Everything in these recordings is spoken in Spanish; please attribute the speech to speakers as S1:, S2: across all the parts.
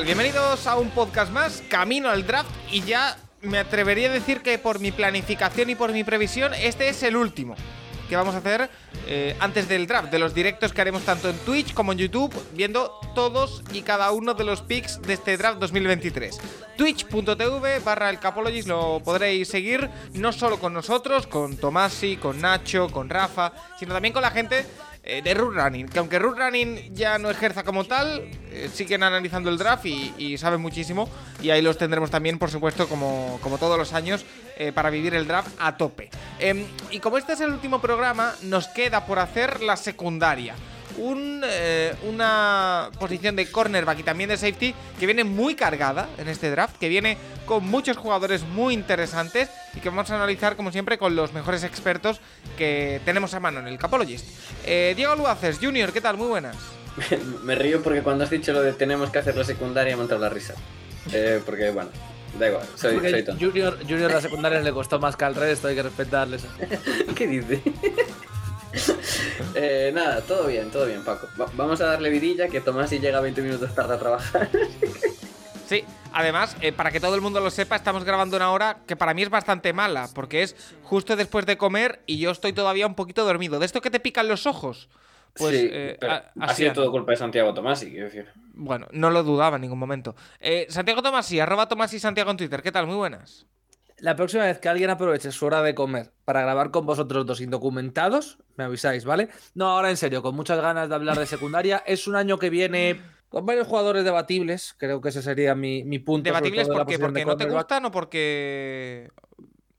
S1: Bienvenidos a un podcast más, Camino al Draft, y ya me atrevería a decir que por mi planificación y por mi previsión, este es el último que vamos a hacer eh, antes del draft, de los directos que haremos tanto en Twitch como en YouTube, viendo todos y cada uno de los picks de este draft 2023. Twitch.tv barra el Capologist lo podréis seguir no solo con nosotros, con Tomasi, con Nacho, con Rafa, sino también con la gente eh, de Root Running, que aunque Root Running ya no ejerza como tal, eh, siguen analizando el draft y, saben muchísimo. Y ahí los tendremos también, por supuesto, como, como todos los años, eh, para vivir el draft a tope. Em, y como este es el último programa, nos queda por hacer la secundaria. Un, una posición de cornerback y también de safety que viene muy cargada en este draft, que viene con muchos jugadores muy interesantes y que vamos a analizar como siempre con los mejores expertos que tenemos a mano en el Capologist. Eh, Diego Luaces, Junior, ¿qué tal? Muy buenas.
S2: Me río porque cuando has dicho lo de tenemos que hacer la secundaria me ha entrado la risa. Eh, porque, bueno, da igual, soy, soy tonto.
S3: Junior, Junior la secundaria le costó más que al resto, hay que respetarles.
S2: ¿Qué dice? Eh, nada, todo bien, todo bien, Paco. Va- vamos a darle vidilla que Tomás si llega 20 minutos tarde a trabajar.
S1: Sí, además, eh, para que todo el mundo lo sepa, estamos grabando una hora que para mí es bastante mala, porque es justo después de comer y yo estoy todavía un poquito dormido. ¿De esto que te pican los ojos? Pues
S2: sí,
S1: eh,
S2: ha sido todo culpa de Santiago Tomás, quiero decir.
S1: Bueno, no lo dudaba en ningún momento. Eh, Santiago Tomasi, arroba Tomasi Santiago en Twitter. ¿Qué tal? Muy buenas.
S3: La próxima vez que alguien aproveche su hora de comer para grabar con vosotros dos indocumentados, me avisáis, ¿vale? No, ahora en serio, con muchas ganas de hablar de secundaria. Es un año que viene con varios jugadores debatibles, creo que ese sería mi, mi punto.
S1: ¿Debatibles por qué? ¿Porque no te gustan o porque...?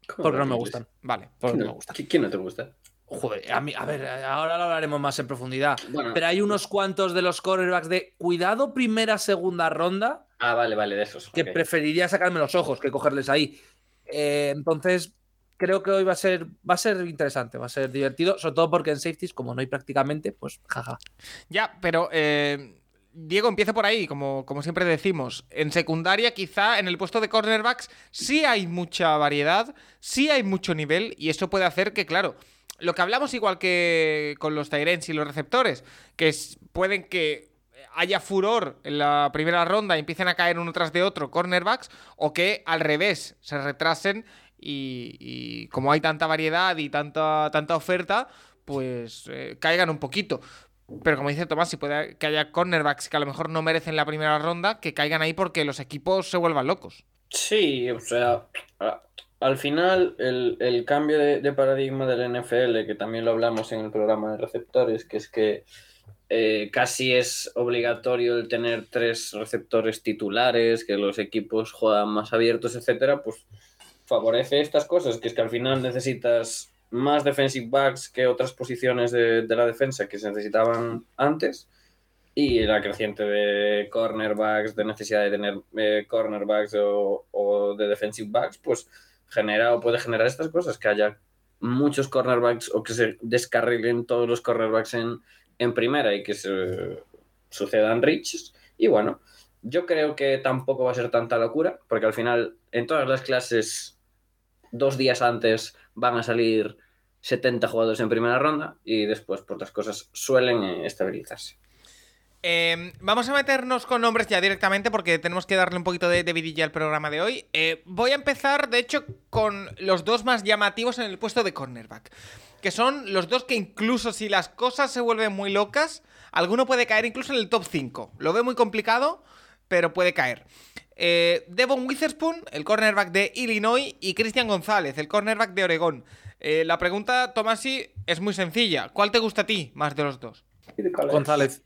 S2: ¿Cómo
S3: Porque no me gustan.
S1: Vale.
S3: Porque no
S2: ¿Quién
S3: me
S2: no-
S3: gustan.
S2: qui- ¿Quién no te gusta?
S3: Joder, a, mí, a ver, ahora lo hablaremos más en profundidad.
S2: Bueno.
S3: Pero hay unos cuantos de los cornerbacks de cuidado primera, segunda ronda
S2: Ah, vale, vale, de esos.
S3: que preferiría sacarme los ojos que cogerles ahí. Eh, entonces, creo que hoy va a ser va a ser interesante, va a ser divertido, sobre todo porque en safeties, como no hay prácticamente, pues jaja.
S1: Ya, pero eh, Diego, empieza por ahí, como, como siempre decimos. En secundaria, quizá en el puesto de cornerbacks sí hay mucha variedad, sí hay mucho nivel, y eso puede hacer que, claro, lo que hablamos igual que con los Tyrants y los receptores, que pueden que haya furor en la primera ronda y empiecen a caer uno tras de otro cornerbacks, o que al revés se retrasen y, y como hay tanta variedad y tanta, tanta oferta, pues eh, caigan un poquito. Pero como dice Tomás, si puede que haya cornerbacks que a lo mejor no merecen la primera ronda, que caigan ahí porque los equipos se vuelvan locos.
S2: Sí, o sea, al final el, el cambio de, de paradigma del NFL, que también lo hablamos en el programa de receptores, que es que eh, casi es obligatorio el tener tres receptores titulares, que los equipos juegan más abiertos, etcétera, pues favorece estas cosas, que es que al final necesitas más defensive backs que otras posiciones de, de la defensa que se necesitaban antes y la creciente de cornerbacks, de necesidad de tener eh, cornerbacks o, o de defensive backs, pues genera o puede generar estas cosas, que haya muchos cornerbacks o que se descarrilen todos los cornerbacks en, en primera y que se sucedan reaches. Y bueno, yo creo que tampoco va a ser tanta locura, porque al final en todas las clases, dos días antes van a salir 70 jugadores en primera ronda y después pues las cosas suelen eh, estabilizarse.
S1: Eh, vamos a meternos con nombres ya directamente porque tenemos que darle un poquito de, de al programa de hoy. Eh, voy a empezar, de hecho, con los dos más llamativos en el puesto de cornerback. Que son los dos que incluso si las cosas se vuelven muy locas, alguno puede caer incluso en el top 5. Lo veo muy complicado, pero puede caer. Eh, Devon Witherspoon, el cornerback de Illinois, y Cristian González, el cornerback de Oregón. Eh, la pregunta, Tomasi, es muy sencilla. ¿Cuál te gusta a ti más de los dos?
S3: González.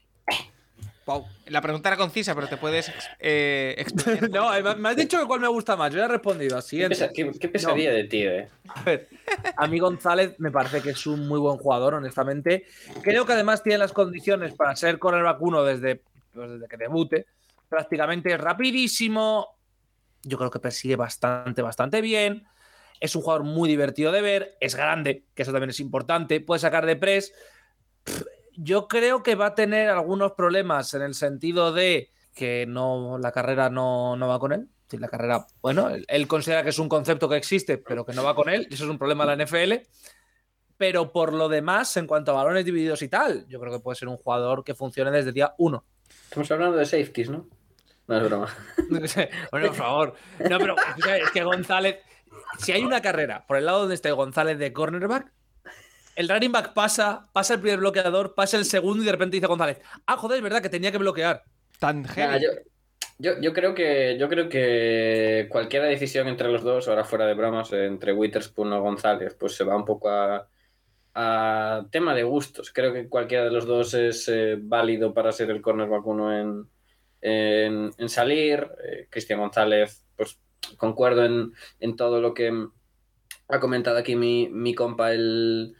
S1: Wow. La pregunta era concisa, pero te puedes eh, explicar.
S3: No, me- has dicho que cuál me gusta más. Yo ya he respondido. Así
S2: ¿Qué, pesa- qué- qué pesadilla de ti, eh?
S3: A ver, a mí González me parece que es un muy buen jugador, honestamente. Creo que además tiene las condiciones para ser cornerback uno desde, pues, desde que debute. Prácticamente es rapidísimo. Yo creo que persigue bastante, bastante bien. Es un jugador muy divertido de ver. Es grande, que eso también es importante. Puede sacar de press. Yo creo que va a tener algunos problemas en el sentido de que no, la carrera no, no va con él. La carrera, bueno, él, él considera que es un concepto que existe, pero que no va con él. y Eso es un problema de la NFL. Pero por lo demás, en cuanto a balones divididos y tal, yo creo que puede ser un jugador que funcione desde día uno.
S2: Estamos hablando de safeties, ¿no? No es broma.
S3: bueno, por favor. No, pero es que González, si hay una carrera por el lado donde esté González de cornerback, el running back pasa, pasa el primer bloqueador, pasa el segundo y de repente dice González, ah, joder, es verdad que tenía que bloquear.
S1: Tan
S2: Nah, yo, yo, yo creo que yo creo que cualquier decisión entre los dos, ahora fuera de bromas, entre Witherspoon o González, pues se va un poco a, a tema de gustos. Creo que cualquiera de los dos es eh, válido para ser el cornerback uno en, en, salir. Eh, Cristian González, pues concuerdo en, en todo lo que ha comentado aquí mi, mi compa el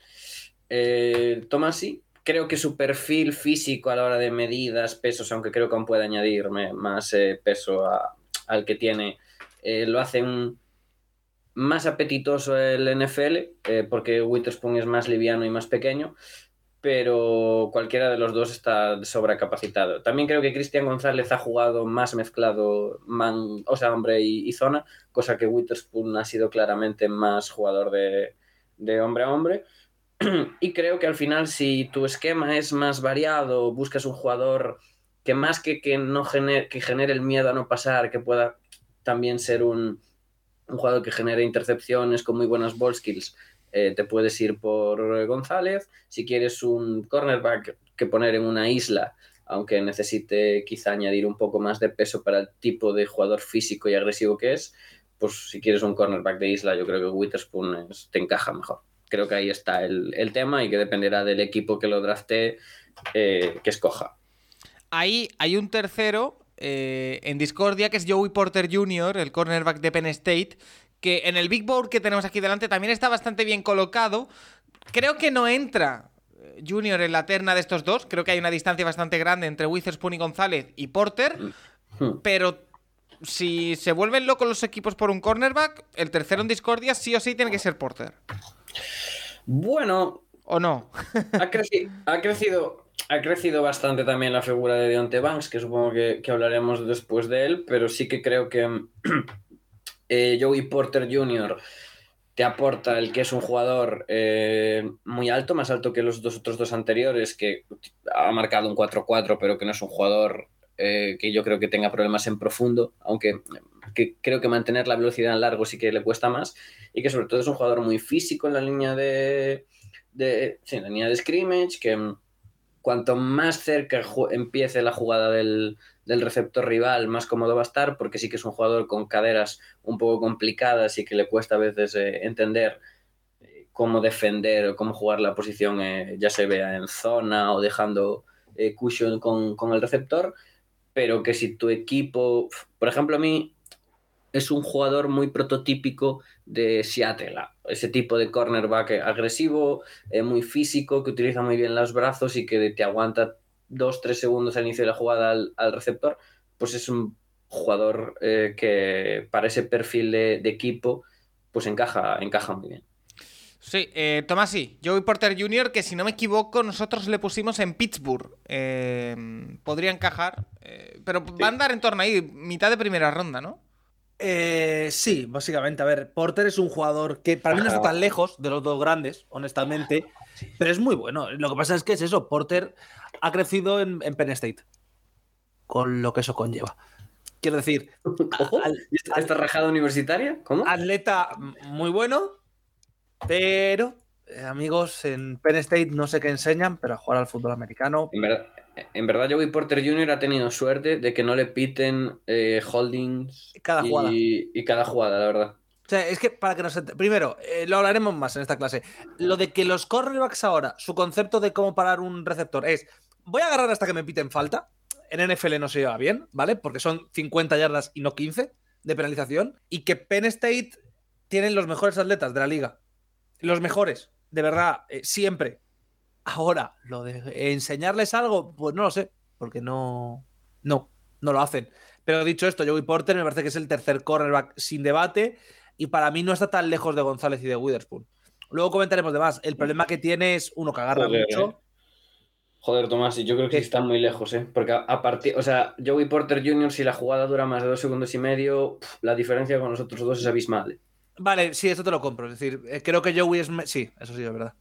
S2: eh, Tomasi. Creo que su perfil físico a la hora de medidas, pesos, aunque creo que aún puede añadirme más eh, peso al que tiene, eh, lo hace un- más apetitoso el NFL, porque Witherspoon es más liviano y más pequeño, pero cualquiera de los dos está sobrecapacitado. También creo que Cristian González ha jugado más mezclado, man, o sea, hombre y, zona, cosa que Witherspoon ha sido claramente más jugador de, de hombre a hombre. Y creo que al final, si tu esquema es más variado, buscas un jugador que más que, que, no genere, que genere el miedo a no pasar, que pueda también ser un, un jugador que genere intercepciones con muy buenas ball skills, eh, te puedes ir por González. Si quieres un cornerback que poner en una isla, aunque necesite quizá añadir un poco más de peso para el tipo de jugador físico y agresivo que es, pues si quieres un cornerback de isla, yo creo que Witherspoon es- te encaja mejor. Creo que ahí está el, el tema y que dependerá del equipo que lo drafte eh, que escoja.
S1: Ahí hay un tercero eh, en Discordia que es Joey Porter Jr., el cornerback de Penn State, que en el Big Board que tenemos aquí delante también está bastante bien colocado. Creo que no entra eh, Junior en la terna de estos dos. Creo que hay una distancia bastante grande entre Witherspoon y González y Porter.
S2: Hmm.
S1: Pero si se vuelven locos los equipos por un cornerback, el tercero en Discordia sí o sí tiene que ser Porter.
S2: Bueno,
S1: ¿O no?
S2: ha, creci- ha crecido ha crecido bastante también la figura de Deontay Banks, que supongo que, que hablaremos después de él, pero sí que creo que eh, Joey Porter Jr. te aporta el que es un jugador eh, muy alto, más alto que los dos otros dos anteriores, que ha marcado un 4-4, pero que no es un jugador eh, que yo creo que tenga problemas en profundo, aunque que creo que mantener la velocidad en largo sí que le cuesta más, y que sobre todo es un jugador muy físico en la línea de, de, sí, en la línea de scrimmage, que mm, cuanto más cerca empiece la jugada del, del receptor rival, más cómodo va a estar, porque sí que es un jugador con caderas un poco complicadas y que le cuesta a veces eh, entender eh, cómo defender o cómo jugar la posición, eh, ya se en zona o dejando cushion con, con el receptor, pero que si tu equipo, por ejemplo, a mí es un jugador muy prototípico de Seattle, ese tipo de cornerback agresivo, muy físico, que utiliza muy bien los brazos y que te aguanta dos, tres segundos al inicio de la jugada al, al receptor, pues es un jugador eh, que para ese perfil de, de equipo pues encaja, encaja muy bien.
S1: Sí, eh, Tomasi, Joey Porter Jr., que si no me equivoco, nosotros le pusimos en Pittsburgh. Eh, podría encajar, eh, pero va a andar en torno ahí, mitad de primera ronda, ¿no?
S3: Eh, sí, básicamente. A ver, Porter es un jugador que para mí no está tan lejos de los dos grandes, honestamente, pero es muy bueno. Lo que pasa es que es eso, Porter ha crecido en, en Penn State, con lo que eso conlleva. Quiero decir,
S2: Ojo,
S3: al-
S2: ¿y esta, esta rajada universitaria? ¿Cómo?
S3: atleta muy bueno, pero eh, amigos, en Penn State no sé qué enseñan, pero a jugar al fútbol americano.
S2: En verdad, en verdad, Joey Porter Jr. ha tenido suerte de que no le piten eh, holdings
S3: Cada
S2: y,
S3: jugada.
S2: y cada jugada, la verdad.
S3: O sea, es que para que nos Primero, eh, lo hablaremos más en esta clase. Lo de que los cornerbacks ahora, su concepto de cómo parar un receptor es: voy a agarrar hasta que me piten falta. en NFL no se lleva bien, ¿vale? Porque son 50 yardas y no 15 de penalización. Y que Penn State tienen los mejores atletas de la liga. Los mejores, de verdad, eh, siempre. Ahora, lo de enseñarles algo, pues no lo sé, porque no. No, no lo hacen. Pero dicho esto, Joey Porter me parece que es el tercer cornerback sin debate y para mí no está tan lejos de González y de Witherspoon. Luego comentaremos de más. El problema que tiene es uno que agarra
S2: Joder,
S3: mucho.
S2: eh. Joder, Tomás, y yo creo que
S3: ¿Qué?
S2: están muy lejos, ¿eh? Porque a, a partir, o sea, Joey Porter Jr., si la jugada dura más de dos segundos y medio, la diferencia con los otros dos es abismal. ¿eh?
S3: Vale, sí, esto te lo compro. Es decir, eh, creo que Joey es. Sí, eso sí es verdad.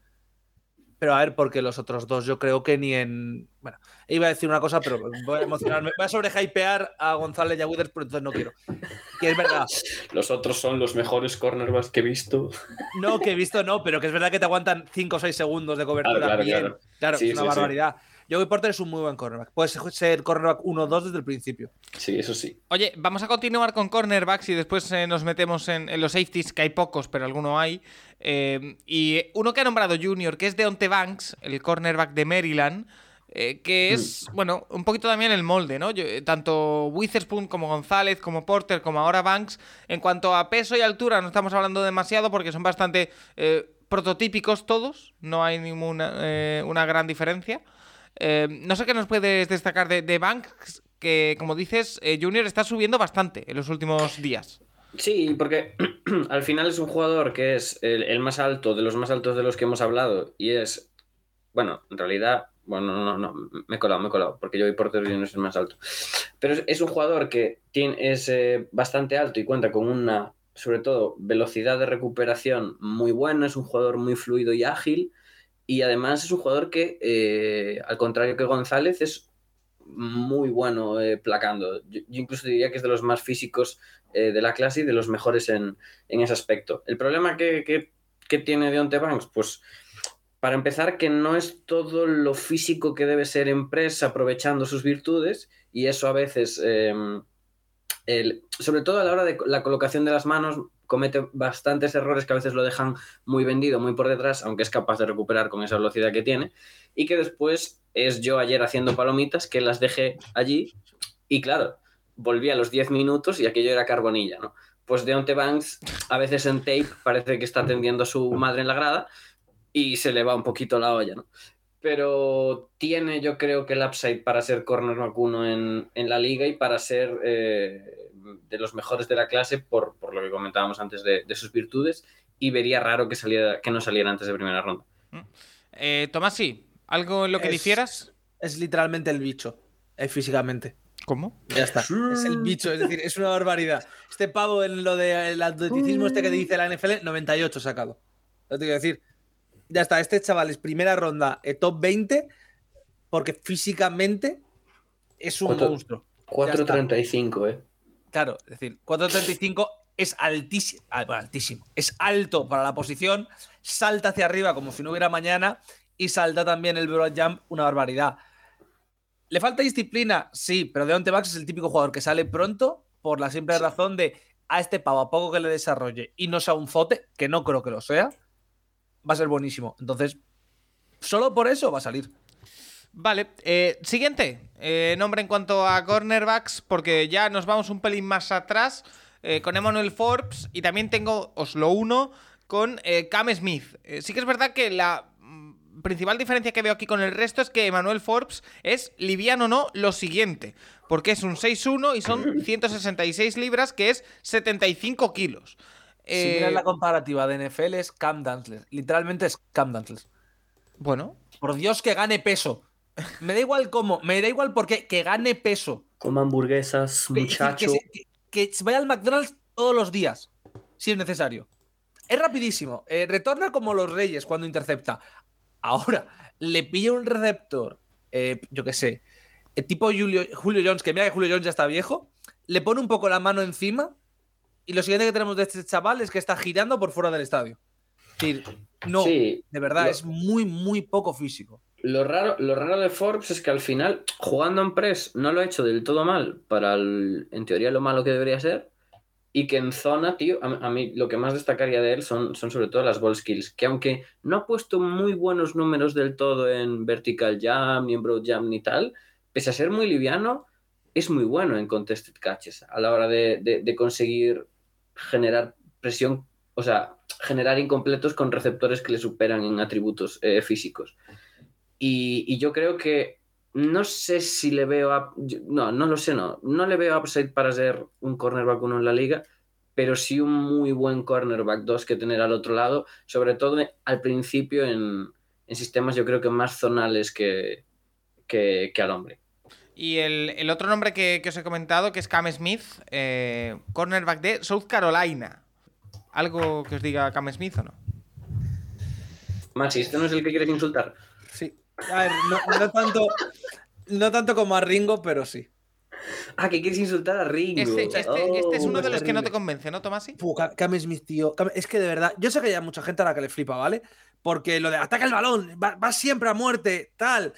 S3: Pero a ver, porque los otros dos yo creo que ni en. Bueno, iba a decir una cosa, pero voy a emocionarme. Voy a sobrehypear a González y a Witherspoon, entonces no quiero. Que es verdad.
S2: Los otros son los mejores cornerbacks que he visto.
S3: No, que he visto no, pero que es verdad que te aguantan 5 o 6 segundos de cobertura.
S2: Claro, claro,
S3: bien.
S2: claro.
S3: Claro,
S2: Sí,
S3: es una
S2: sí, sí.
S3: Barbaridad. Joey Porter es un muy buen cornerback. Puede ser cornerback 1-2 desde el principio.
S2: Sí, eso sí.
S1: Oye, vamos a continuar con cornerbacks y después eh, nos metemos en, en los safeties, que hay pocos, pero alguno hay. Eh, y uno que ha nombrado Junior, que es Deonte Banks, el cornerback de Maryland, eh, que es, bueno, un poquito también el molde, ¿no? Yo- eh, tanto Witherspoon como González, como Porter, como ahora Banks, en cuanto a peso y altura, no estamos hablando demasiado porque son bastante eh, prototípicos todos, no hay ninguna eh, una gran diferencia. Eh, no sé qué nos puedes destacar de, Banks, que como dices, eh, Junior está subiendo bastante en los últimos días.
S2: Sí, porque al final es un jugador que es el, más alto, de los más altos de los que hemos hablado, y es, bueno, en realidad, bueno, no, no, no, me he colado, me he colado, porque Joey Porter Jr. es el más alto. Pero es, un jugador que es eh, bastante alto y cuenta con una, sobre todo, velocidad de recuperación muy buena, es un jugador muy fluido y ágil, y además es un jugador que, eh, al contrario que González, es muy bueno eh, placando. Yo, incluso diría que es de los más físicos eh, de la clase y de los mejores en, en ese aspecto. El problema que, que, tiene Deonte Banks, pues para empezar que no es todo lo físico que debe ser en press aprovechando sus virtudes y eso a veces, el- sobre todo a la hora de la colocación de las manos, comete bastantes errores que a veces lo dejan muy vendido, muy por detrás, aunque es capaz de recuperar con esa velocidad que tiene y que después es yo ayer haciendo palomitas que las dejé allí y claro, volví a los 10 minutos y aquello era carbonilla, ¿no? Pues Deonte Banks a veces en tape parece que está atendiendo a su madre en la grada y se le va un poquito la olla, ¿no? Pero tiene yo creo que el upside para ser cornerback uno en, en la liga y para ser eh, de los mejores de la clase por, por lo que comentábamos antes de, de sus virtudes y vería raro que, saliera, que no saliera antes de primera ronda.
S1: Eh, Tomás, sí, ¿algo en lo que
S3: Es-
S1: difieras?
S3: Es literalmente el bicho, eh, físicamente.
S1: ¿Cómo?
S3: Ya está. Es el bicho, es decir, es una barbaridad. Este pavo en lo del atleticismo este que dice la NFL, 98 sacado. Lo te quiero decir. Ya está, este chaval es primera ronda, eh, top 20, porque físicamente es un
S2: Cuatro-
S3: monstruo.
S2: 4.35, ¿eh?
S3: Claro, es decir, 4.35 es altísimo, altísimo. Es alto para la posición, salta hacia arriba como si no hubiera mañana y salta también el broad jump, una barbaridad. ¿Le falta disciplina? Sí, pero Deonte Banks es el típico jugador que sale pronto por la simple razón de a este pavo, a poco que le desarrolle y no sea un zote, que no creo que lo sea, va a ser buenísimo. Entonces, solo por eso va a salir.
S1: Vale, eh, siguiente eh, nombre en cuanto a cornerbacks, porque ya nos vamos un pelín más atrás eh, con Emmanuel Forbes y también tengo, os lo uno, con Cam Smith. Sí que es verdad que la mm, principal diferencia que veo aquí con el resto es que Emmanuel Forbes es liviano no lo siguiente, porque es un 6'1 y son 166 libras, que es 75 kilos.
S3: si miras la comparativa de NFL es Cam Dantzler. Literalmente es Cam Dantzler.
S1: bueno,
S3: Por Dios que gane peso. Me da igual cómo, me da igual por qué, que gane peso.
S2: Como hamburguesas, muchacho.
S3: Que, vaya al McDonald's todos los días, si es necesario. Es rapidísimo. eh, retorna como los reyes cuando intercepta. Ahora, le pilla un receptor, eh, yo qué sé, eh, tipo Julio, Julio Jones, que mira que Julio Jones ya está viejo, le pone un poco la mano encima y lo siguiente que tenemos de este chaval es que está girando por fuera del estadio. Es decir, no,
S2: Sí,
S3: de verdad, es muy, muy poco físico.
S2: Lo raro, lo raro de Forbes es que al final, jugando en press, no lo ha hecho del todo mal para, en teoría, lo malo que debería ser. Y que en zona, tío, a, mí lo que más destacaría de él son, son sobre todo las ball skills. Que aunque no ha puesto muy buenos números del todo en vertical jump, ni en broad jump, ni tal, pese a ser muy liviano, es muy bueno en contested catches a la hora de, de- de conseguir generar presión, o sea, generar incompletos con receptores que le superan en atributos eh, físicos. Y, y yo creo que no sé si le veo, yo- no, no lo sé, no, no le veo upside para ser un cornerback uno en la liga, pero sí un muy buen cornerback 2 que tener al otro lado, sobre todo al principio en, en sistemas yo creo que más zonales que, que, que al hombre.
S1: Y el, el otro nombre que, que os he comentado, que es Cam Smith, eh, cornerback de South Carolina. ¿Algo que os diga Cam Smith o no?
S2: Maxi, ¿este no es el que quieres insultar?
S3: Sí. A ver, no, no tanto, no tanto como a Ringo, pero sí.
S2: Ah, que quieres insultar a Ringo.
S1: Este, este-
S2: Oh.
S1: este es uno de los que no te convence, ¿no, Tomasi?
S3: Puh, Ca- Cam Smith, tío. Cam- Es que de verdad, yo sé que hay mucha gente a la que le flipa, ¿vale? Porque lo de ataca el balón, va, va siempre a muerte, tal.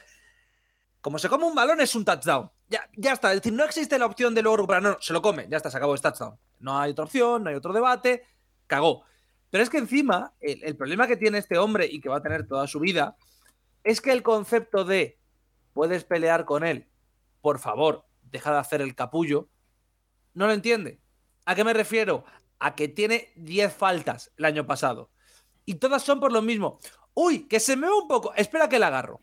S3: Como se come un balón, es un touchdown. Ya, ya está. Es decir, no existe la opción de luego recuperar. No, no, se lo come, ya está, se acabó, es touchdown. No hay otra opción, no hay otro debate, cagó. Pero es que encima, el, el problema que tiene este hombre y que va a tener toda su vida es que el concepto de puedes pelear con él, por favor, deja de hacer el capullo, no lo entiende. ¿A qué me refiero? A que tiene 10 faltas el año pasado. Y todas son por lo mismo. Uy, que se me va un poco. Espera que la agarro.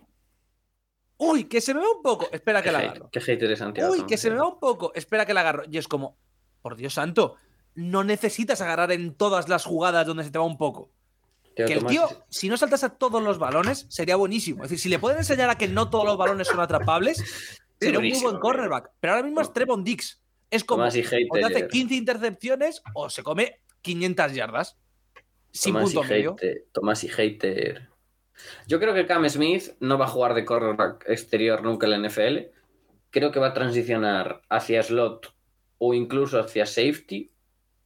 S3: Uy, que se me va un poco. Espera que la agarro.
S2: qué hater es Santiago.
S3: Uy, que se me va un poco. Espera que la agarro. Y es como, por Dios santo, no necesitas agarrar en todas las jugadas donde se te va un poco. Que el tío, si no saltas a todos los balones, sería buenísimo. Es decir, si le pueden enseñar a que no todos los balones son atrapables, sería un muy buen cornerback. Pero ahora mismo es Trevon Dix. Es como, te hace
S2: hater.
S3: 15 intercepciones o se come 500 yardas. Sin
S2: Tomás y
S3: punto medio.
S2: hater, Tomás y hater. Yo creo que Cam Smith no va a jugar de cornerback exterior nunca en la NFL. Creo que va a transicionar hacia slot o incluso hacia safety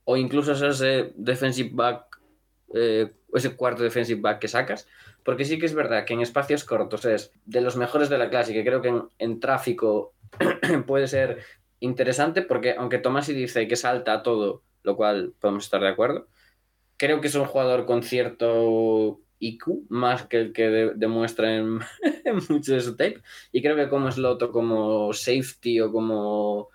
S2: o incluso a ese defensive back, eh, ese cuarto defensive back que sacas. Porque sí que es verdad que en espacios cortos es de los mejores de la clase, que creo que en, tráfico puede ser interesante, porque aunque Tomasi dice que salta a todo, lo cual podemos estar de acuerdo, creo que es un jugador con cierto IQ, más que el que de- demuestra en, en mucho de su tape. Y creo que como slot o como safety o como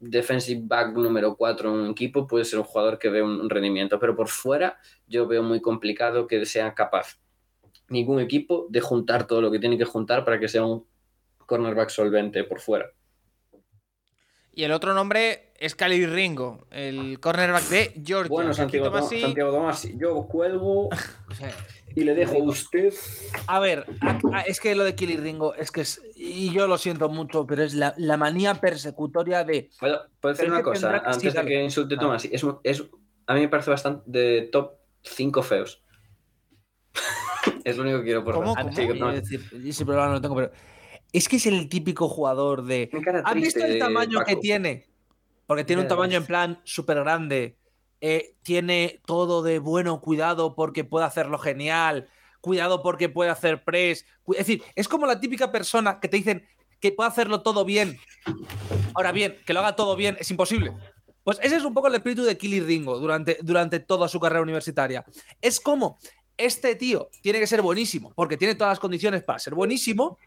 S2: defensive back número 4 en un equipo puede ser un jugador que un, un rendimiento. Pero por fuera yo veo muy complicado que sea capaz ningún equipo de juntar todo lo que tiene que juntar para que sea un cornerback solvente por fuera.
S1: Y el otro nombre es Cali Ringo, el cornerback de Georgia.
S2: Bueno, Santiago,
S1: Tomasi-
S2: Santiago Tomasi, yo cuelgo y le dejo a usted.
S3: A ver, a- a- es que lo de Killy Ringo, es que es. Y yo lo siento mucho, pero es la, la manía persecutoria de.
S2: ¿Puedo, puedo decir
S3: Pero
S2: una cosa antes
S3: sí,
S2: de que insulte
S3: Dale.
S2: Tomás? Es, es, a mí me parece bastante de top 5 feos. es lo único que quiero por
S1: ¿Cómo?
S3: a-
S1: ¿Cómo?
S2: Sí,
S3: a
S2: no.
S3: decir, ese problema no lo tengo, pero. Es que es el típico jugador de. ¿Has visto el tamaño que tiene? Porque tiene un tamaño en plan súper grande. eh, tiene todo de bueno, cuidado porque puede hacerlo genial. Cuidado porque puede hacer press. Es decir, es como la típica persona que te dicen que puede hacerlo todo bien. Ahora bien, que lo haga todo bien es imposible. Pues ese es un poco el espíritu de Killy Ringo durante, durante toda su carrera universitaria. Es como este tío tiene que ser buenísimo porque tiene todas las condiciones para ser buenísimo.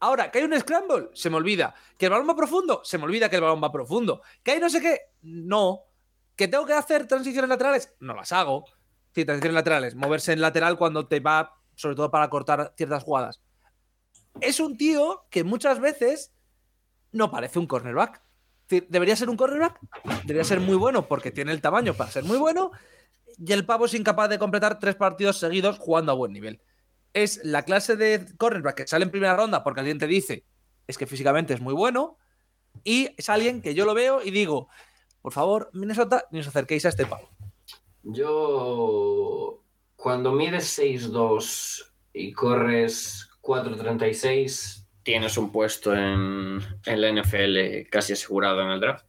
S3: Ahora, que hay un scramble, se me olvida. Que el balón va profundo, se me olvida que el balón va profundo. Que hay no sé qué, no. Que tengo que hacer transiciones laterales, no las hago. Sí, transiciones laterales, moverse en lateral cuando te va, sobre todo para cortar ciertas jugadas. Es un tío que muchas veces no parece un cornerback. Debería ser un cornerback, debería ser muy bueno porque tiene el tamaño para ser muy bueno. Y el pavo es incapaz de completar tres partidos seguidos jugando a buen nivel es la clase de cornerback que sale en primera ronda porque alguien te dice es que físicamente es muy bueno y es alguien que yo lo veo y digo, por favor, Minnesota, ni os acerquéis a este pavo.
S2: Yo, cuando mides 6'2 y corres 4'36, tienes un puesto en, en la NFL casi asegurado en el draft.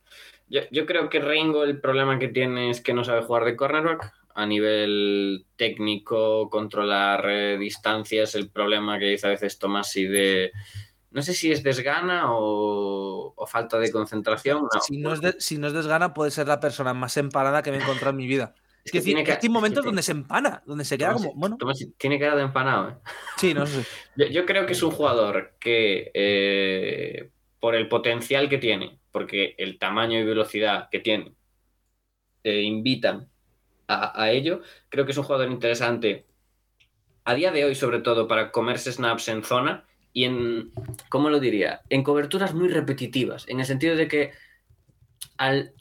S2: Yo, yo creo que Ringo el problema que tiene es que no sabe jugar de cornerback. A nivel técnico, controlar eh, distancias, el problema que dice a veces Tomás y de... No sé si es desgana o, o falta de concentración. no.
S3: Si, no es de- si no es desgana, puede ser la persona más empanada que me he encontrado en mi vida. Es
S2: que tiene que-
S3: hay momentos donde se empana, donde se queda como, bueno,
S2: Tomás tiene cara de empanado. ¿eh?
S3: sí, no sé.
S2: Yo, yo creo que es un jugador que eh, por el potencial que tiene, porque el tamaño y velocidad que tiene eh, invitan a, ello, creo que es un jugador interesante a día de hoy, sobre todo, para comerse snaps en zona y en, ¿cómo lo diría? En coberturas muy repetitivas, en el sentido de que al,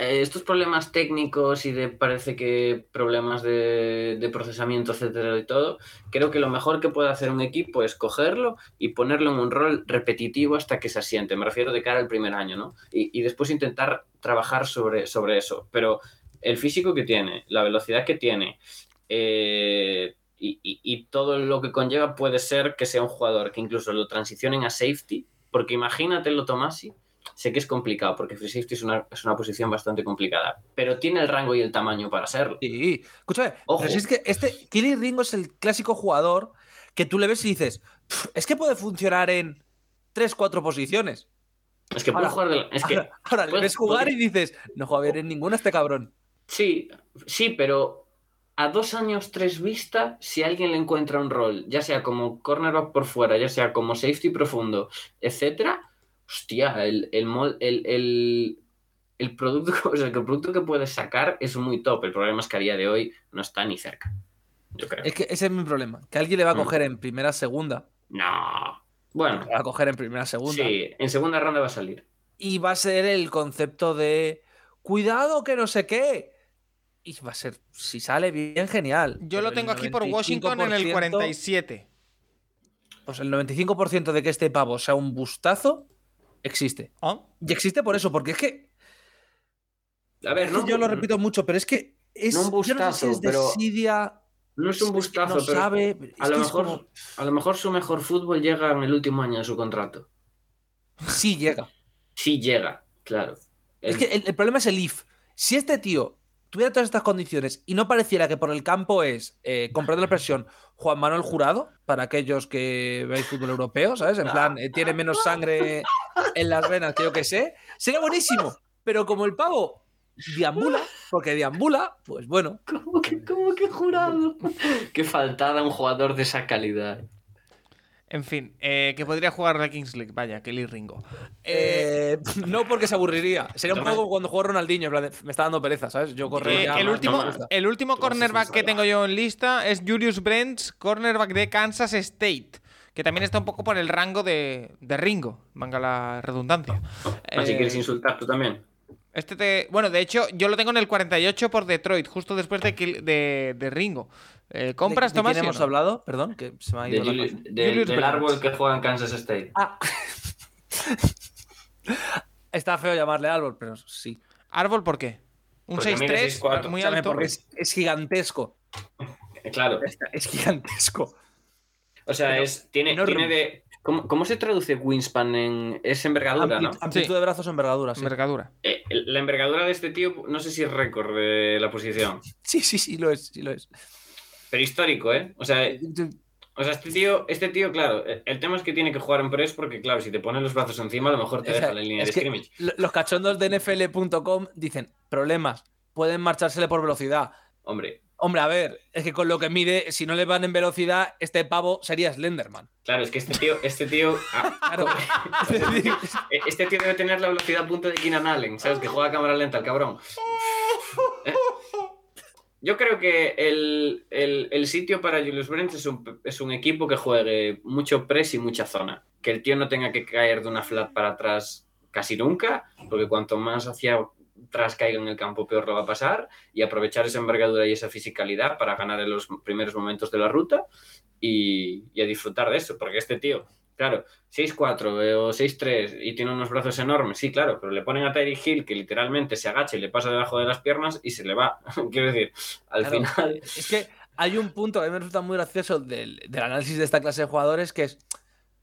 S2: eh, estos problemas técnicos y de parece que problemas de, de procesamiento, etcétera, y todo, creo que lo mejor que puede hacer un equipo es cogerlo y ponerlo en un rol repetitivo hasta que se asiente. Me refiero de cara al primer año, ¿no? Y, y después intentar trabajar sobre, sobre eso. Pero el físico que tiene, la velocidad que tiene, eh, y, y- y todo lo que conlleva puede ser que sea un jugador que incluso lo transicionen a safety, porque imagínatelo, Tomasi, sé que es complicado, porque free safety es una, es una posición bastante complicada, pero tiene el rango y el tamaño para serlo.
S3: Sí, escúchame,
S2: Ojo.
S3: pero si es que este Killy Ringo es el clásico jugador que tú le ves y dices, "Pf, es que puede funcionar en 3-4 posiciones.
S2: Es que puede
S3: Ahora-
S2: jugar de la- Es que
S3: ahora, ahora le ves jugar y dices, no juega bien en ninguna este cabrón.
S2: Sí, sí, pero a dos años, tres vista, si alguien le encuentra un rol, ya sea como cornerback por fuera, ya sea como safety profundo, etcétera, hostia, el, el, el- el producto, o sea, que el producto que puedes sacar es muy top. El problema es que a día de hoy no está ni cerca. Yo creo.
S3: Es que ese es mi problema, que alguien le va a
S2: Mm.
S3: coger en primera, segunda,
S2: No. Bueno,
S3: le va a coger en primera, segunda,
S2: sí, en segunda ronda va a salir.
S3: y va a ser el concepto de, cuidado que no sé qué. Y va a ser, si sale bien, genial.
S1: Yo
S3: pero
S1: lo tengo aquí por Washington en el
S3: 95%,
S1: 47.
S3: Pues el 95% de que este pavo sea un bustazo existe.
S1: ¿Ah?
S3: Y existe por eso, porque es que
S2: A ver, no,
S3: yo lo repito mucho, pero es que es,
S2: No un
S3: no sé si
S2: bustazo,
S3: es
S2: pero
S3: desidia,
S2: no es un
S3: es que
S2: bustazo,
S3: no
S2: pero
S3: sabe,
S2: a lo mejor,
S3: como-
S2: a lo mejor su mejor fútbol llega en el último año de su contrato.
S3: sí llega.
S2: Sí llega, claro.
S3: Es que el, el problema es el if. Si este tío tuviera todas estas condiciones y no pareciera que por el campo es, eh, comprando la presión, Juan Manuel Jurado, para aquellos que veis fútbol europeo, ¿sabes? En plan, eh, tiene menos sangre en las venas que yo que sé, sería buenísimo. Pero como el pavo deambula, porque deambula, pues bueno.
S2: ¿Cómo que, cómo que jurado? Qué faltada un jugador de esa calidad.
S1: En fin, eh, que podría jugar la Kings League. Vaya, Kelly Ringo. Eh,
S3: Eh, no porque se aburriría. Sería un poco como cuando jugó Ronaldinho, en plan de, me está dando pereza, ¿sabes? Yo
S1: eh,
S3: correría.
S1: el último,
S3: no
S1: el cornerback que tengo yo en lista es Julius Brents, cornerback de Kansas State. Que también está un poco por el rango de, de Ringo, venga la redundancia.
S2: Así
S1: Eh,
S2: quieres insultar tú también.
S1: Este te- bueno, de hecho, yo lo tengo en el 48 por Detroit, justo después de, Kill- de, de Ringo. Eh, ¿Compras,
S3: ¿De, de
S1: Tomás?
S3: quién
S1: sí o
S3: hemos
S1: no?
S3: hablado? Perdón, que se me ha
S2: De
S3: ido la
S2: Juli- del-
S1: Julius
S2: del
S1: Brents.
S2: árbol que juega en Kansas State.
S3: Ah. Está feo llamarle árbol, pero sí.
S1: ¿Árbol por qué? Un
S2: Porque mide
S1: 6-3,
S2: 6'4".
S1: muy alto.
S3: porque es, es gigantesco.
S2: Claro.
S3: Es gigantesco.
S2: O sea,
S3: Pero
S2: es, tiene,
S3: enorme.
S2: tiene de. ¿Cómo, cómo se traduce wingspan en. Es envergadura, ¿no?
S3: Ampli- Amplitud de brazos, envergadura, sí.
S1: Envergadura.
S2: Eh, la envergadura de este tío, no sé si es récord de la posición.
S3: Sí, sí, sí, lo es, sí lo es.
S2: Pero histórico, ¿eh? O sea, o sea este tío, este tío, claro, eh, el tema es que tiene que jugar en press porque, claro, si te pones los brazos encima, a lo mejor te
S3: O sea,
S2: deja la línea de scrimmage.
S3: lo- Los cachondos de NFL.com dicen, problemas, pueden marchársele por velocidad.
S2: Hombre,
S3: Hombre, a ver, es que con lo que mide, si no le van en velocidad, este pavo sería Slenderman.
S2: claro, es que este tío, este tío. ah,
S3: Claro.
S2: Este tío debe tener la velocidad a punto de Keenan Allen, ¿sabes? Que juega a cámara lenta, el cabrón. Eh, Yo creo que el, el- el sitio para Julius Brents es un, es un equipo que juegue mucho press y mucha zona. Que el tío no tenga que caer de una flat para atrás casi nunca, porque cuanto más hacia atrás caiga en el campo, peor lo va a pasar. Y aprovechar esa envergadura y esa fisicalidad para ganar en los primeros momentos de la ruta y, y a disfrutar de eso. Porque este tío, claro, 6'4 eh, o 6'3 y tiene unos brazos enormes, sí, claro, pero le ponen a Tyreek Hill que literalmente se agacha y le pasa debajo de las piernas y se le va. Quiero decir, al
S3: Claro,
S2: final.
S3: Es que hay un punto que a mí me resulta muy gracioso del, del análisis de esta clase de jugadores que es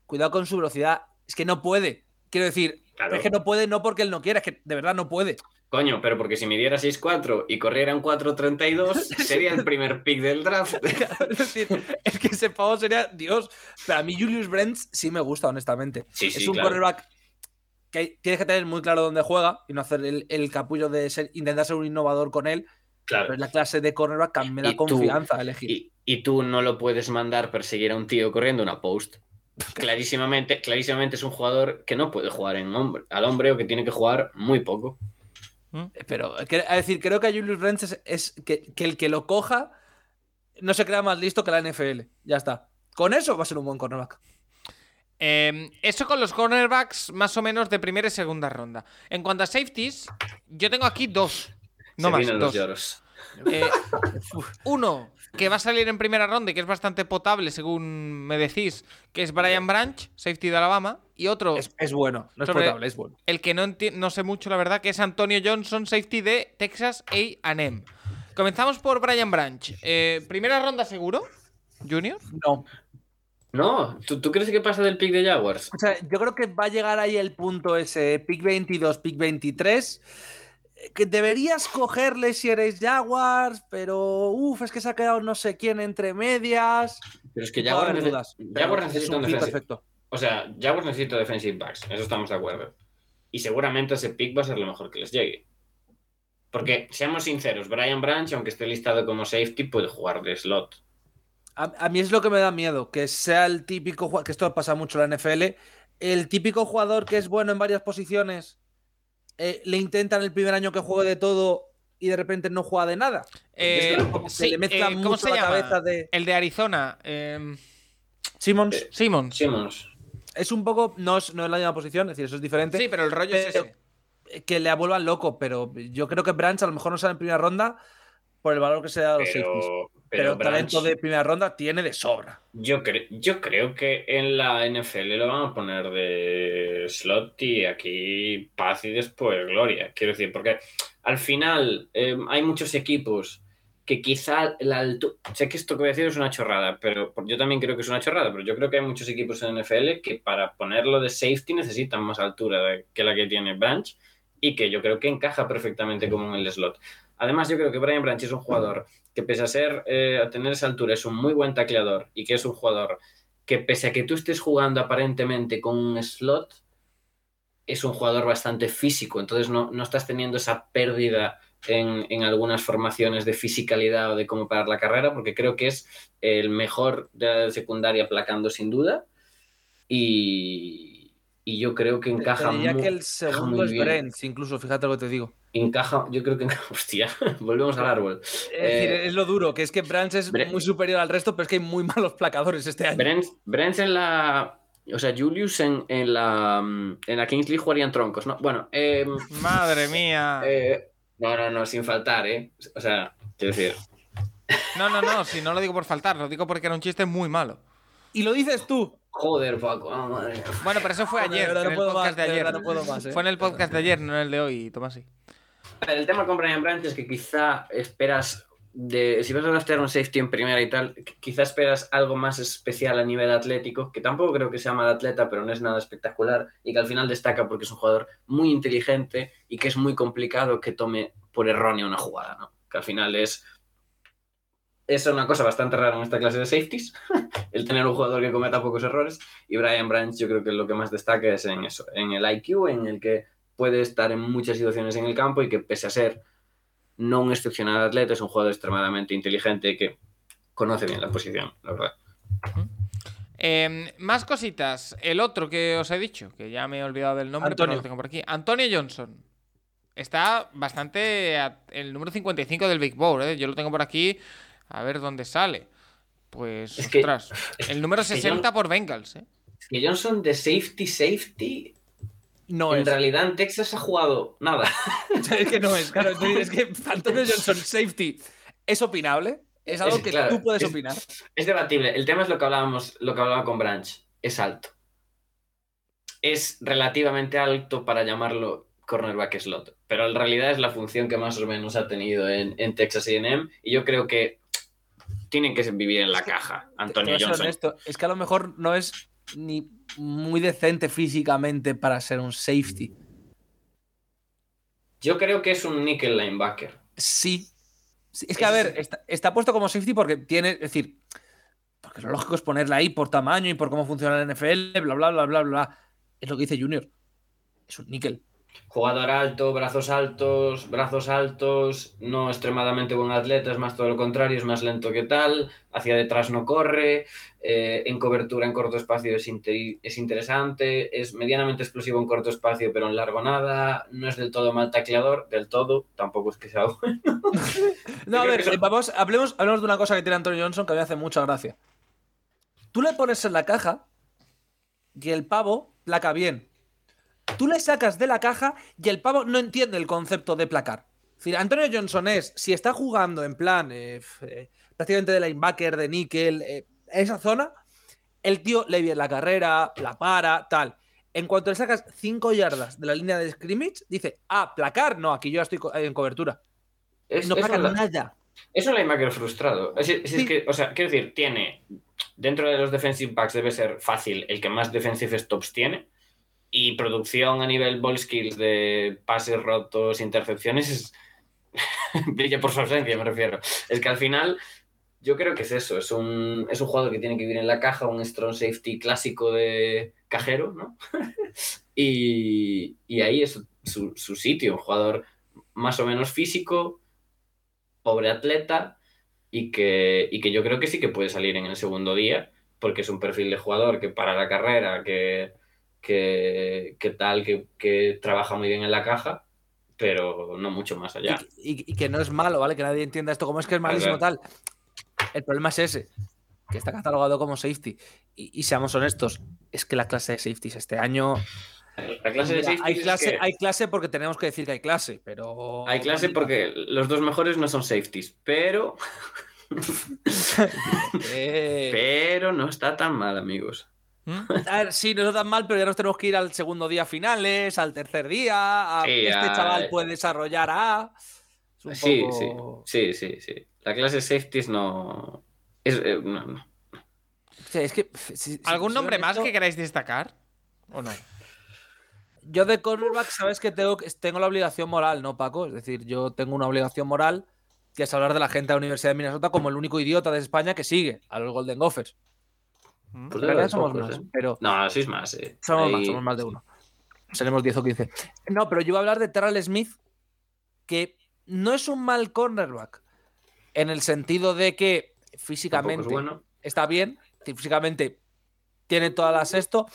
S3: cuidado con su velocidad. Es que no puede. Quiero decir,
S2: Claro.
S3: es que no puede no porque él no quiera, es que de verdad no puede.
S2: Coño, pero porque si midiera 6'4 y corriera en 4'32, sería el primer pick del draft.
S3: es decir, es que ese pavo sería Dios. Pero a mí Julius Brents sí me gusta, honestamente.
S2: Sí, sí,
S3: es un
S2: claro.
S3: cornerback que tienes que tener muy claro dónde juega y no hacer el, el capullo de ser- intentar ser un innovador con él. Pero
S2: Claro.
S3: es la clase de cornerback que me da
S2: tú-
S3: confianza a elegir.
S2: Y, y tú no lo puedes mandar perseguir a un tío corriendo una post. Clarísimamente, clarísimamente es un jugador que no puede jugar en hombre, al hombre o que tiene que jugar muy poco.
S3: Pero, que- es decir, creo que a Julius Brents es, es que, que el que lo coja no se crea más listo que la NFL. Ya está. Con eso va a ser un buen cornerback.
S1: Eh, eso con los cornerbacks más o menos de primera y segunda ronda. En cuanto a safeties, yo tengo aquí dos. No
S2: Se
S1: más, dos.
S2: los lloros.
S1: Eh, uno que va a salir en primera ronda y que es bastante potable, según me decís, que es Brian Branch, safety de Alabama. Y otro,
S3: Es, es bueno, no es potable, es bueno.
S1: el que no, enti- no sé mucho, la verdad, que es Antonio Johnson, safety de Texas AM. Comenzamos por Brian Branch. Eh, primera ronda seguro, Junior.
S3: No.
S2: No, ¿tú, tú crees que pasa del pick de Jaguars?
S3: O sea, yo creo que va a llegar ahí el punto ese, pick 22, pick 23, eh, que deberías cogerle si eres Jaguars, pero uff, es que se ha quedado no sé quién entre medias.
S2: Pero es que Jaguars, nece- Jaguars
S3: es
S2: necesita
S3: un perfecto.
S2: O sea, Jaguars necesita defensive backs, eso estamos de acuerdo. Y seguramente ese pick va a ser lo mejor que les llegue. Porque, seamos sinceros, Brian Branch, aunque esté listado como safety, puede jugar de slot.
S3: A, a mí es lo que me da miedo, que sea el típico jugador, que esto pasa mucho en la NFL, el típico jugador que es bueno en varias posiciones, eh, le intentan el primer año que juegue de todo y de repente no juega de nada.
S1: Eh,
S3: Es
S1: sí,
S3: le mezclan
S1: eh,
S3: mucho
S1: ¿Cómo se
S3: la
S1: llama?
S3: cabeza de
S1: El de Arizona. em,
S3: Simmons.
S2: Eh,
S1: Simmons.
S2: Simmons.
S3: Es un poco, no es, no es la misma posición, es decir, eso es diferente.
S1: Sí, pero el rollo es ese.
S3: que le vuelvan loco, pero yo creo que Branch a lo mejor no sale en primera ronda por el valor que se da a los safeties.
S2: Pero,
S3: Pero,
S2: pero Branch,
S3: talento de primera ronda tiene de sobra.
S2: yo, cre- yo creo que en la NFL lo van a poner de slot y aquí paz y después gloria. Quiero decir, porque al final eh, hay muchos equipos que quizá la altura... Sé que esto que voy a decir es una chorrada, pero yo también creo que es una chorrada, pero yo creo que hay muchos equipos en NFL que para ponerlo de safety necesitan más altura que la que tiene Branch y que yo creo que encaja perfectamente como en el slot. Además, yo creo que Brian Branch es un jugador que pese a ser, eh, a tener esa altura, es un muy buen tacleador y que es un jugador que pese a que tú estés jugando aparentemente con un slot, es un jugador bastante físico, entonces no, no estás teniendo esa pérdida en, en algunas formaciones de fisicalidad o de cómo parar la carrera, porque creo que es el mejor de la secundaria aplacando sin duda y, y yo creo que encaja
S3: Te diría
S2: muy,
S3: que el segundo es. Brent, incluso, fíjate lo que te digo.
S2: Encaja, yo creo que encaja, hostia, volvemos al árbol.
S3: Es
S2: Eh,
S3: decir, es lo duro, que es que Branch es muy superior al resto, pero es que hay muy malos placadores este año.
S2: Brent en la. O sea, Julius en, en la. En la Kings League jugarían troncos, ¿no? Bueno, eh,
S1: Madre mía.
S2: eh, no, no, no, sin faltar, ¿eh? O sea, quiero decir.
S1: No, no, no, si no lo digo por faltar, lo digo porque era un chiste muy malo.
S3: Y lo dices tú.
S2: Joder, Paco, ah, madre.
S1: Bueno, pero eso fue ayer, en
S3: no
S1: el
S3: puedo
S1: podcast
S3: más,
S1: de ayer.
S3: no puedo más, ¿eh?
S1: Fue en el podcast de ayer, no en el de hoy, Tomás.
S2: Ver, el tema con Brian Branch es que quizá esperas. De, si vas a gastar un safety en primera y tal, qu- quizá esperas algo más especial a nivel atlético, que tampoco creo que sea mal atleta, pero no es nada espectacular, y que al final destaca porque es un jugador muy inteligente y que es muy complicado que tome por errónea una jugada, ¿no? Que al final es. Es una cosa bastante rara en esta clase de safeties, el tener un jugador que cometa pocos errores, y Brian Branch yo creo que lo que más destaca es en eso, en el IQ, en el que puede estar en muchas situaciones en el campo y que pese a ser no un excepcional atleta, es un jugador extremadamente inteligente que conoce bien la posición, la verdad.
S1: Eh, más cositas. El otro que os he dicho, que ya me he olvidado del nombre, pero
S3: Antonio.
S1: lo tengo por aquí. Antonio Johnson. Está bastante. a- el número 55 del Big Bowl, ¿eh? Yo lo tengo por aquí. A ver dónde sale. Pues,
S2: Es que-
S1: el número
S2: es que yo-
S1: 60 por Bengals, ¿eh?
S2: Es que Johnson de safety, safety,
S3: No
S2: en
S3: es.
S2: realidad en Texas ha jugado nada.
S3: es que no es, claro. Es que Antonio Johnson, safety, es opinable. Es algo
S2: Es-
S3: que
S2: claro,
S3: tú puedes
S2: es-
S3: opinar.
S2: Es debatible. El tema es lo que hablábamos, lo que hablaba con Branch. Es alto. Es relativamente alto para llamarlo cornerback slot, pero en realidad es la función que más o menos ha tenido en, en Texas A&M y yo creo que tienen que vivir en la caja, Antonio Johnson.
S3: honesto, es que a lo mejor no es ni muy decente físicamente para ser un safety.
S2: Yo creo que es un nickel linebacker.
S3: Sí. Sí, Es que, a ver, está, está puesto como safety porque tiene, es decir, porque lo lógico es ponerla ahí por tamaño y por cómo funciona la NFL, bla, bla, bla, bla, bla. Es lo que dice Junior. Es un níquel.
S2: Jugador alto, brazos altos, brazos altos, no extremadamente buen atleta, es más todo lo contrario, es más lento que tal, hacia detrás no corre, eh, en cobertura en corto espacio es, inte- es interesante, es medianamente explosivo en corto espacio, pero en largo nada, no es del todo mal tacleador, del todo, tampoco es que sea bueno.
S3: No, a ver, vamos, hablemos, hablemos de una cosa que tiene Antonio Johnson que me hace mucha gracia. Tú le pones en la caja y el pavo placa bien. Tú le sacas de la caja y el pavo no entiende el concepto de placar. Es decir, Antonio Johnson es, si está jugando en plan eh, eh, prácticamente de linebacker, de níquel, eh, esa zona, el tío le viene la carrera, la para, tal. En cuanto le sacas 5 yardas de la línea de scrimmage, dice, ah, placar, no, aquí yo ya estoy en cobertura.
S2: Es,
S3: No
S2: es
S3: placa nada.
S2: Es un linebacker frustrado. Es, es- es
S3: Sí.
S2: que, o sea, quiero decir, tiene. Dentro de los defensive backs debe ser fácil el que más defensive stops tiene. Y producción a nivel ball skills de pases rotos, intercepciones, es... brilla por su ausencia, me refiero. Es que al final, yo creo que es eso. Es un, es un jugador que tiene que vivir en la caja, un strong safety clásico de cajero, ¿no? y, y ahí es su, su sitio. Un jugador más o menos físico, pobre atleta y que, y que yo creo que sí que puede salir en el segundo día, porque es un perfil de jugador que para la carrera, que, que, que tal, que, que trabaja muy bien en la caja, pero no mucho más allá.
S3: Y, y- y que no es malo, ¿vale? Que nadie entienda esto como es que es malísimo tal. El problema es ese, que está catalogado como safety. Y, y seamos honestos, es que la clase de safeties este año...
S2: La clase de
S3: Mira,
S2: safeties
S3: hay, clase,
S2: que-
S3: hay clase porque tenemos que decir que hay clase, pero...
S2: hay clase porque los dos mejores no son safeties, pero,
S3: Eh,
S2: pero no está tan mal, amigos.
S1: ¿Mm?
S3: a ver, sí, no está tan mal, pero ya nos tenemos que ir al segundo día finales, al tercer día. a-
S2: Sí,
S3: este
S2: a-
S3: chaval puede desarrollar a... Es
S2: Sí,
S3: poco-
S2: sí, sí, sí, sí. La clase safeties no... Es, eh, no, no.
S3: O sea, es que, si-
S1: ¿Algún
S3: si
S1: nombre más que queráis destacar? ¿O no?
S3: Yo de cornerback, sabes que tengo, que- tengo la obligación moral, ¿no, Paco? Es decir, yo tengo una obligación moral que es hablar de la gente de la Universidad de Minnesota como el único idiota de España que sigue a los Golden Gophers.
S2: Pues
S3: En realidad
S2: haber
S3: somos
S2: pocos,
S3: más,
S2: ¿eh?
S3: pero
S2: No, sois más, eh.
S3: somos más, somos más de uno. Seremos 10 o 15. No, pero yo iba a hablar de Terrell Smith, que no es un mal cornerback, en el sentido de que
S2: es
S3: físicamente
S2: bueno.
S3: está bien, físicamente tiene todas las esto.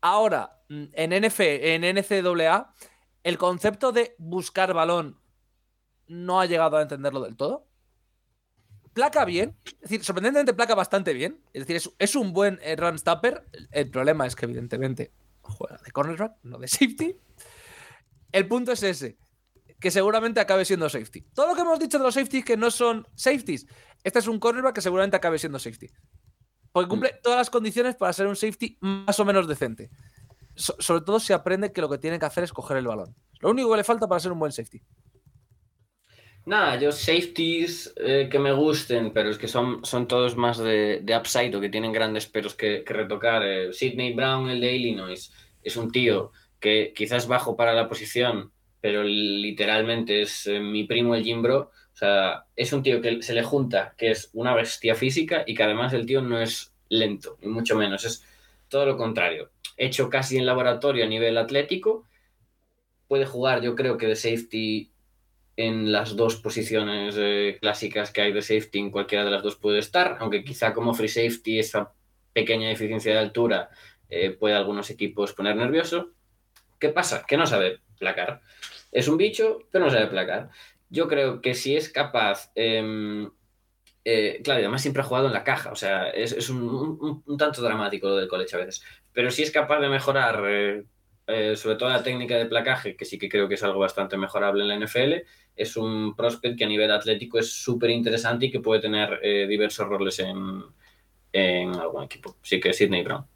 S3: Ahora, mm, en, NF, en NCAA, el concepto de buscar balón no ha llegado a entenderlo del todo. Placa bien, es decir, sorprendentemente placa bastante bien. Es decir, es, es un buen eh, run stopper. El, el problema es que, evidentemente, juega de cornerback, no de safety. El punto es ese, que seguramente acabe siendo safety. Todo lo que hemos dicho de los safeties que no son safeties, este es un cornerback que seguramente acabe siendo safety. Porque cumple todas las condiciones para ser un safety más o menos decente. So- sobre todo si aprende que lo que tiene que hacer es coger el balón. Lo único que le falta para ser un buen safety.
S2: Nada, yo safeties eh, que me gusten, pero es que son, son todos más de, de upside o que tienen grandes peros que, que retocar. Eh, Sidney Brown, el de Illinois, es un tío que quizás bajo para la posición, pero literalmente es eh, mi primo el Jim Bro. O sea, es un tío que se le junta, que es una bestia física y que además el tío no es lento, ni mucho menos. Es todo lo contrario. Hecho casi en laboratorio a nivel atlético. Puede jugar, yo creo que de safety en las dos posiciones eh, clásicas que hay de safety, en cualquiera de las dos puede estar, aunque quizá como free safety esa pequeña deficiencia de altura eh, puede a algunos equipos poner nervioso. ¿Qué pasa? Que no sabe placar. Es un bicho, pero no sabe placar. Yo creo que si es capaz... eh, eh, claro, además siempre ha jugado en la caja, o sea, es, un tanto dramático lo del college a veces. Pero si es capaz de mejorar, eh, sobre todo la técnica de placaje, que sí que creo que es algo bastante mejorable en la NFL, es un prospect que a nivel atlético es súper interesante y que puede tener eh, diversos roles en, en algún equipo. Sí que Sidney Brown.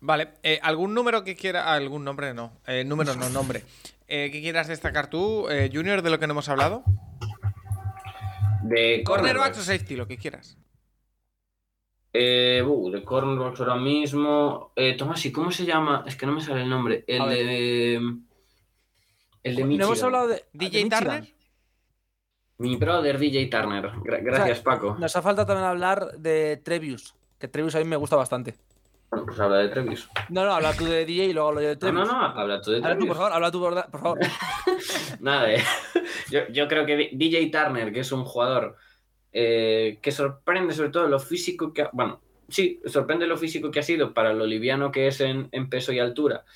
S1: Vale, eh, ¿algún número que quiera. algún nombre no. Eh, número no, nombre. Eh, ¿Qué quieras destacar tú, eh, Junior, de lo que no hemos hablado?
S2: De
S1: Cornerbacks o safety, lo que quieras.
S2: Eh, uh, de cornerbacks ahora mismo. Eh, Tomás, ¿y cómo se llama? Es que no me sale el nombre. El
S3: A ver.
S2: de. El de
S3: No
S2: Michigan.
S3: hemos hablado de. de
S1: DJ. Turner.
S2: Mi brother DJ Turner. Gra- gracias, Paco.
S3: Nos ha falta también hablar de Trevius. Que Trevius a mí me gusta bastante.
S2: Bueno, pues habla de Trevius.
S3: No, no, habla tú de DJ y luego hablo yo de
S2: No,
S3: Trevius.
S2: no, no, habla tú de
S3: Habla tú,
S2: Trevius.
S3: por favor, habla tú, por por favor.
S2: Nada, eh. yo, yo creo que DJ Turner, que es un jugador eh, que sorprende sobre todo lo físico que ha, bueno, sí, sorprende lo físico que ha sido para lo liviano que es en, peso y altura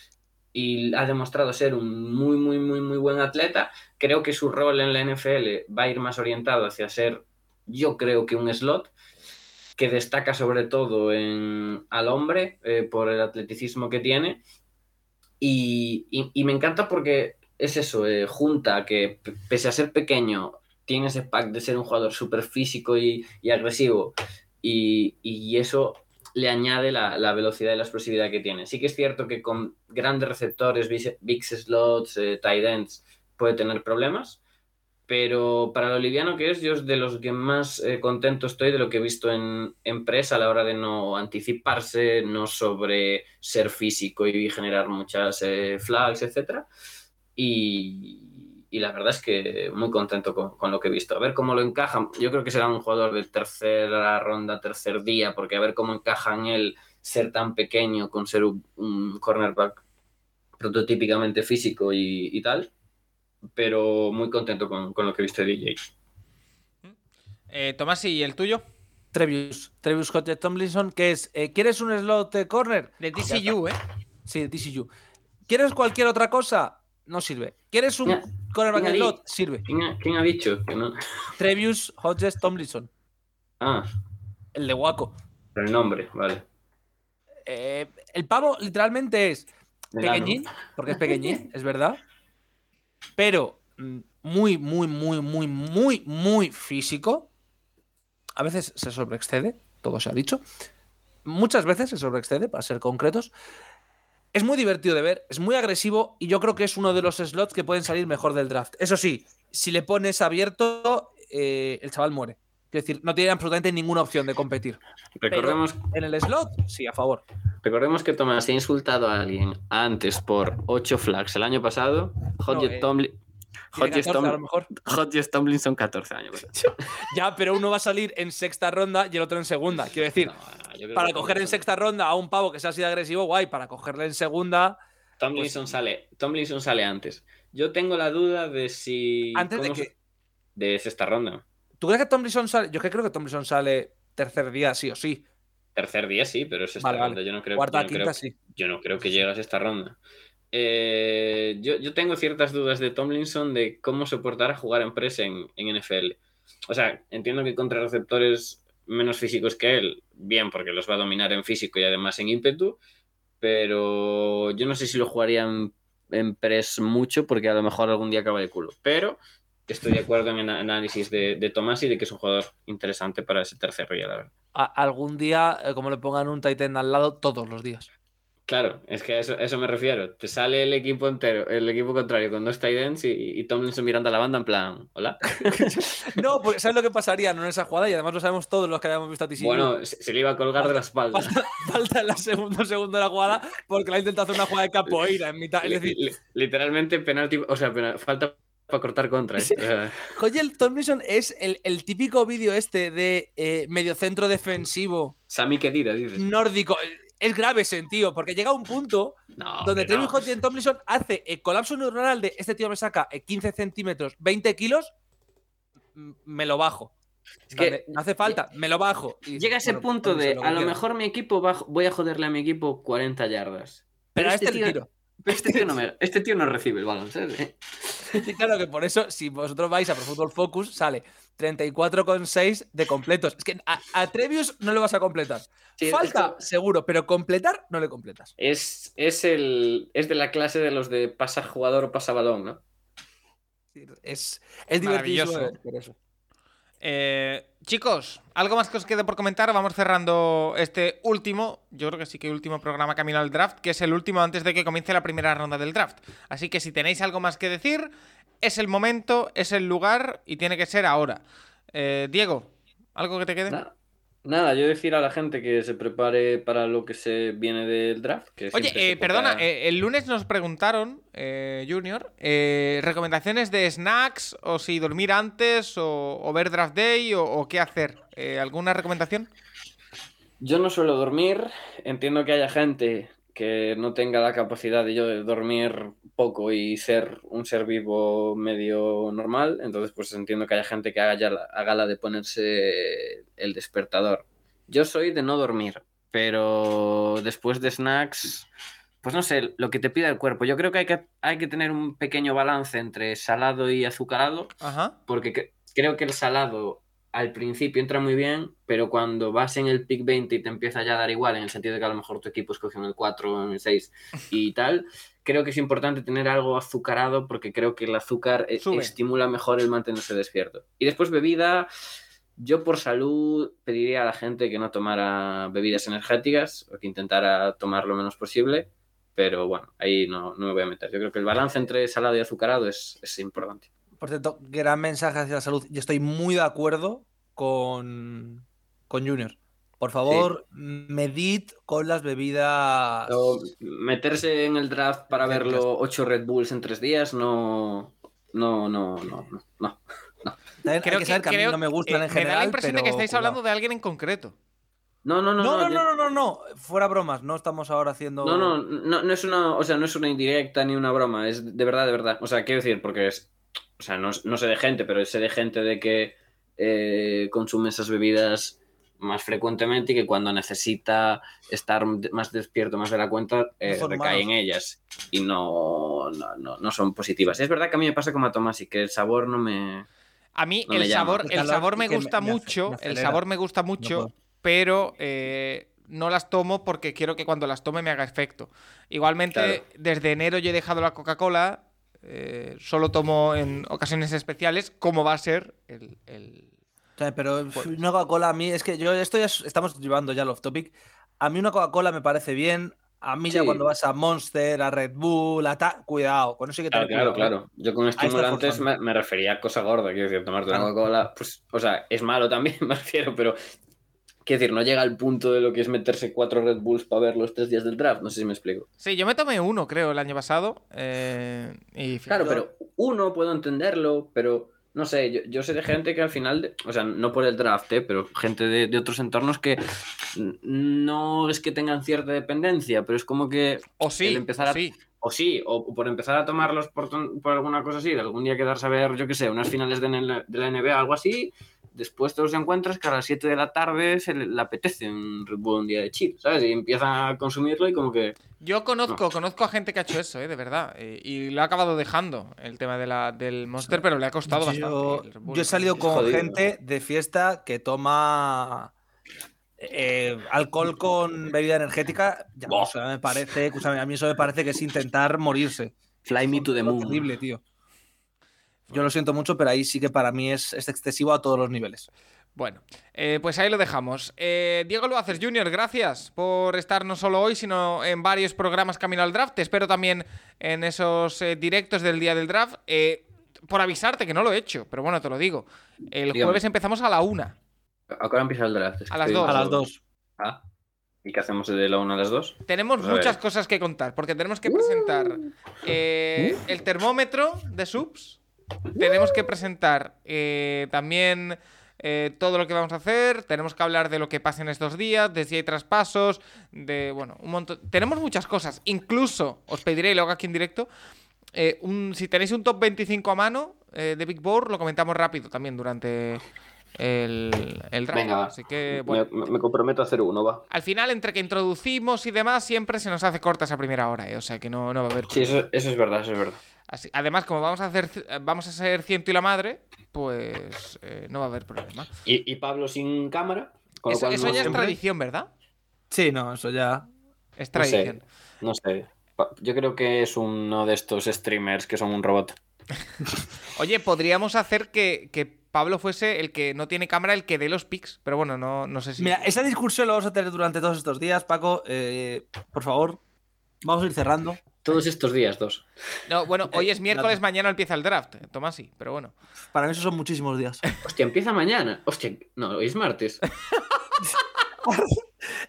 S2: y ha demostrado ser un muy, muy, muy, muy buen atleta. Creo que su rol en la NFL va a ir más orientado hacia ser, yo creo que un slot que destaca sobre todo en, al hombre eh, por el atleticismo que tiene. Y, y- me encanta porque es eso, eh, junta que pese a ser pequeño, tiene ese pack de ser un jugador súper físico y, y agresivo. Y, y eso le añade la, la velocidad y la explosividad que tiene. Sí que es cierto que con grandes receptores, big, slots, eh, tight ends, puede tener problemas. Pero para lo liviano que es, yo es de los que más eh, contento estoy de lo que he visto en, press a la hora de no anticiparse, no sobre ser físico y generar muchas eh, flags, etcétera. Y, y la verdad es que muy contento con, con lo que he visto. A ver cómo lo encajan. Yo creo que será un jugador de tercera ronda, tercer día, porque a ver cómo encaja en él ser tan pequeño con ser un, un cornerback prototípicamente físico y, y tal. Pero muy contento con, con lo que he visto de DJ.
S1: Eh, Tomás, ¿y el tuyo?
S3: Trevius, Trevius Hodges Tomlinson, que es, eh, ¿quieres un slot eh, corner?
S1: De
S3: Ya
S1: TCU, ¿eh?
S3: Sí, de TCU. ¿Quieres cualquier otra cosa? No sirve. ¿Quieres un
S2: Ya,
S3: cornerback slot? Sirve.
S2: ¿Quién ha, quién ha dicho que no?
S3: Trevius Hodges Tomlinson,
S2: Ah,
S3: el de Waco.
S2: el nombre, vale.
S3: Eh, el pavo literalmente es pequeñín, porque es pequeñín, es verdad. Pero mm, muy, muy, muy, muy, muy, muy físico. A veces se sobreexcede, todo se ha dicho. Muchas veces se sobreexcede, para ser concretos. Es muy divertido de ver, es muy agresivo y yo creo que es uno de los slots que pueden salir mejor del draft. Eso sí, si le pones abierto, eh, el chaval muere. Es decir, no tiene absolutamente ninguna opción de competir.
S2: Recordemos,
S3: En el slot, sí, a favor.
S2: recordemos que Tomás ha insultado a alguien antes por 8 flags el año pasado.
S3: Eh,
S2: Tomli-
S3: Tiene
S2: Hodges
S3: 14 a lo
S2: Tom-
S3: mejor.
S2: Hodges Tomlinson 14 años.
S3: Ya, pero uno va a salir en sexta ronda y el otro en segunda. Quiero decir,
S2: No, creo
S3: para coger en sexta ronda a un pavo que sea así de agresivo, guay. Para cogerle en segunda.
S2: Tomlinson sale, Tomlinson sale antes. Yo tengo la duda de si
S3: Antes de que.
S2: de sexta ronda.
S3: ¿Tú crees que Tomlinson sale? Yo que creo que Tomlinson sale tercer día, sí o sí.
S2: Tercer día sí, pero es
S3: Vale, vale.
S2: ronda. Yo no creo,
S3: Cuarta,
S2: yo no creo-
S3: quinta, sí.
S2: yo no creo que llegue a esta ronda. Eh, yo, tengo ciertas dudas de Tomlinson de cómo soportar a jugar en press en, NFL. O sea, entiendo que contra receptores menos físicos que él, bien, porque los va a dominar en físico y además en ímpetu, pero yo no sé si lo jugaría en, en press mucho porque a lo mejor algún día acaba de culo. Pero estoy de acuerdo en el análisis de, Tomás y de que es un jugador interesante para ese tercer día, la verdad.
S3: Algún día, eh, como le pongan un Titan al lado, todos los días.
S2: Claro, es que a eso, eso me refiero. Te sale el equipo entero, el equipo contrario con dos tight ends y, y Tomlinson mirando a la banda en plan, hola.
S3: No, porque ¿sabes lo que pasaría no en esa jugada? Y además lo sabemos todos los que hayamos visto a TCU.
S2: Bueno, se, se le iba a colgar de la espalda.
S3: falta, falta la segunda segundo de la jugada porque le ha intentado hacer una jugada de capoeira en mitad. Es decir,
S2: li- literalmente penalti, o sea, penal- falta para cortar contra. ¿eh?
S3: Sí.
S2: O sea,
S3: Oye, el Tomlinson es el, el típico vídeo este de eh, mediocentro defensivo
S2: Sami Kedira, dices.
S3: nórdico. Es grave tío, porque llega un punto
S2: No,
S3: donde Travis
S2: no.
S3: Hodgson Tomlinson hace el colapso neuronal de este tío me saca eh, 15 centímetros, 20 kilos, m- me lo bajo.
S2: Es que
S3: no hace falta, me lo bajo. Y
S2: llega ese
S3: bueno,
S2: punto
S3: Tomlinson,
S2: de,
S3: lo
S2: a lo mejor mi equipo va, voy a joderle a mi equipo 40 yardas.
S3: Pero a este
S2: tío,
S3: tiro.
S2: Este tío no, me- este tío no recibe el balón, ¿sabes?
S3: Y claro que por eso, si vosotros vais a Pro Football Focus, sale 34,6 de completos. Es que a, a Trevius no le vas a completar.
S2: Sí,
S3: Falta,
S2: esto-
S3: seguro, pero completar no le completas.
S2: Es, es, el, es de la clase de los de pasa jugador o pasa balón, ¿no?
S3: Es, es divertido.
S1: Maravilloso.
S3: por eso.
S1: Eh, chicos, ¿algo más que os quede por comentar? Vamos cerrando este último, yo creo que sí que último programa Camino al Draft, que es el último antes de que comience la primera ronda del draft. Así que si tenéis algo más que decir, es el momento, es el lugar y tiene que ser ahora. Eh, Diego, ¿algo que te quede?
S2: Nada, yo decir a la gente que se prepare para lo que se viene del draft. Que
S1: Oye, eh, perdona, eh, el lunes nos preguntaron, eh, Junior, eh, recomendaciones de snacks o si dormir antes o, o ver draft day o, o qué hacer. ¿Alguna recomendación?
S2: Yo no suelo dormir. Entiendo que haya gente que no tenga la capacidad de yo de dormir poco y ser un ser vivo medio normal. Entonces, pues entiendo que haya gente que haga, ya la, haga la de ponerse el despertador. Yo soy de no dormir, pero después de snacks, pues no sé, lo que te pida el cuerpo. Yo creo que hay que, hay que tener un pequeño balance entre salado y azucarado,
S1: Ajá.
S2: porque cre- creo que el salado al principio entra muy bien, pero cuando vas en el pick 20 y te empieza ya a dar igual, en el sentido de que a lo mejor tu equipo escoge en el 4 o en el 6 y tal, creo que es importante tener algo azucarado porque creo que el azúcar
S1: Sube.
S2: estimula mejor el mantenerse despierto. Y después bebida, yo por salud pediría a la gente que no tomara bebidas energéticas o que intentara tomar lo menos posible, pero bueno, ahí no, no me voy a meter. Yo creo que el balance entre salado y azucarado es, es importante.
S3: Por cierto, gran mensaje hacia la salud. Yo estoy muy de acuerdo con, con Junior. Por favor, medid con las bebidas.
S2: Pero meterse en el draft para verlo 8 Red Bulls en 3 días, no. No, no, no, no. no.
S1: Creo
S3: que saber que, a mí no me gustan
S1: eh,
S3: en
S1: Me da
S3: general.
S1: la impresión de que estáis
S3: cuidado.
S1: hablando de alguien en concreto.
S2: No, no, no.
S3: No, no, no, no, no, no. Fuera bromas. No estamos ahora haciendo.
S2: No, no, no, no es una, o sea, no es una indirecta ni una broma, es de verdad, de verdad. O sea, quiero decir, porque es, o sea, no, no sé de gente, pero sé de gente de que eh, consume esas bebidas más frecuentemente y que cuando necesita estar más despierto, más de la cuenta, eh, recae en ellas y no, no, no, no son positivas. Es verdad que a mí me pasa como a Tomás y que el sabor no me...
S1: A mí
S2: No
S1: el sabor,
S3: El
S1: sabor me gusta
S3: me
S1: mucho,
S3: me
S1: el sabor me gusta mucho, pero eh, no las tomo porque quiero que cuando las tome me haga efecto. Igualmente,
S2: Claro.
S1: desde enero yo he dejado la Coca-Cola, eh, solo tomo en ocasiones especiales, como va a ser el... el-
S3: O sea, pero una Coca-Cola a mí es que yo esto ya es- estamos llevando ya al off topic. A mí una Coca-Cola me parece bien. A mí ya
S2: Sí.
S3: cuando vas a Monster, a Red Bull, a ta, cuidado, con eso hay que
S2: Claro,
S3: tener
S2: claro,
S3: cuidado, ¿eh?
S2: claro. Yo con estimulantes me, me refería a cosa gorda, quiero decir, tomarte una. Coca-Cola, pues, o sea, es malo también, me refiero, pero quiero decir, no llega al punto de lo que es meterse cuatro Red Bulls para ver los tres días del draft, no sé si me explico.
S1: Sí, yo me tomé uno, creo, el año pasado. eh, y
S2: Claro, pero uno puedo entenderlo, pero no sé, yo, yo sé de gente que al final, de- o sea, no por el draft, ¿eh? pero gente de, de otros entornos que no es que tengan cierta dependencia, pero es como que
S1: O sí,
S2: el empezar a-
S1: sí.
S2: O sí, o por empezar a tomarlos por, por alguna cosa así, de algún día quedarse a ver, yo qué sé, unas finales de, de la NBA, algo así, después te los encuentras que a las 7 de la tarde se le, apetece un Red Bull un día de chill, ¿sabes? Y empieza a consumirlo y como que...
S1: Yo conozco, conozco a gente que ha hecho eso, eh, de verdad. eh, y lo ha acabado dejando el tema de la, del Monster, pero le ha costado
S3: Yo,
S1: bastante.
S3: yo he salido con
S2: jodido.
S3: gente de fiesta que toma eh, alcohol con bebida energética. Ya, o sea, me parece, escúchame, a mí eso me parece que es intentar morirse.
S2: Fly me to the moon.
S3: Horrible, tío. Yo lo siento mucho, pero ahí sí que para mí es, es excesivo a todos los niveles.
S1: Bueno, eh, pues ahí lo dejamos. Eh, Diego Luaces Jr., gracias por estar no solo hoy, sino en varios programas Camino al Draft. Te espero también en esos eh, directos del día del draft. Eh, por avisarte que no lo he hecho, pero bueno, te lo digo. El
S2: Dígame.
S1: jueves empezamos a la una.
S2: ¿A qué hora empieza el draft? Es que
S1: A las dos.
S3: A las dos.
S2: Ah, ¿y qué hacemos de la una a las dos?
S1: Tenemos
S2: Pues
S1: muchas cosas que contar, porque tenemos que presentar eh, el termómetro de subs, tenemos que presentar eh, también eh, todo lo que vamos a hacer, tenemos que hablar de lo que pasa en estos días, de si hay traspasos, de, bueno, un montón... Tenemos muchas cosas, incluso os pediré, y lo hago aquí en directo, eh, un- si tenéis un top 25 a mano eh, de Big Board, lo comentamos rápido también durante el, el draft.
S2: Venga.
S1: Así que, bueno.
S2: Me, me comprometo a hacer uno, va.
S1: Al final, entre que introducimos y demás, siempre se nos hace corta esa primera hora, ¿eh? o sea que no, no va a haber.
S2: Sí, eso, eso es verdad, eso es verdad.
S1: Así- además, como vamos a hacer, vamos a ser ciento y la madre, pues eh, no va a haber problema.
S2: Y, y Pablo sin cámara. Con lo
S1: Eso,
S2: cual
S1: eso
S2: no
S1: ya es tradición, ¿verdad?
S3: Sí, no, eso ya.
S1: Es
S2: No sé.
S1: tradición.
S2: No sé. Yo creo que es uno de estos streamers que son un robot.
S1: Oye, podríamos hacer que, que Pablo fuese el que no tiene cámara, el que dé los pics, pero bueno, no, no sé si.
S3: Mira, esa discusión la vamos a tener durante todos estos días, Paco. eh, por favor, vamos a ir cerrando.
S2: Todos estos días, dos.
S1: No, bueno, hoy es
S3: Eh,
S1: miércoles, mañana empieza el draft, eh, Tomasi, pero bueno.
S3: Para mí, esos son muchísimos días.
S2: Hostia, empieza mañana. Hostia, no, hoy es martes.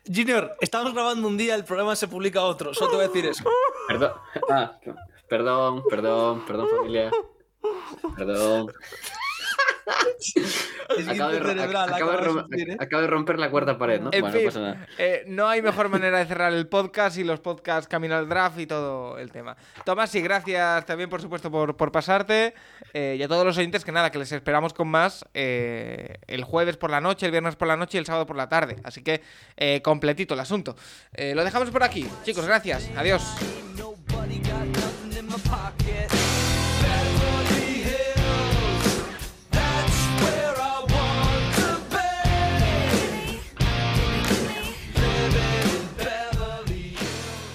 S3: Junior, estamos grabando un día, el programa se publica otro. Solo te voy a decir eso.
S2: Perdón. Ah, perdón, perdón, perdón, familia. Perdón. Acabo de, romper la cuarta pared, ¿no?
S1: En
S2: bueno,
S1: fin,
S2: no pasa nada.
S1: eh, no hay mejor manera de cerrar el podcast y los podcasts camino al draft y todo el tema. Tomás, sí, gracias también, por supuesto, por, por pasarte. eh, y a todos los oyentes, que nada, que les esperamos con más eh, el jueves por la noche, el viernes por la noche y el sábado por la tarde. Así que completito el asunto. Lo dejamos por aquí. Chicos, gracias. Adiós.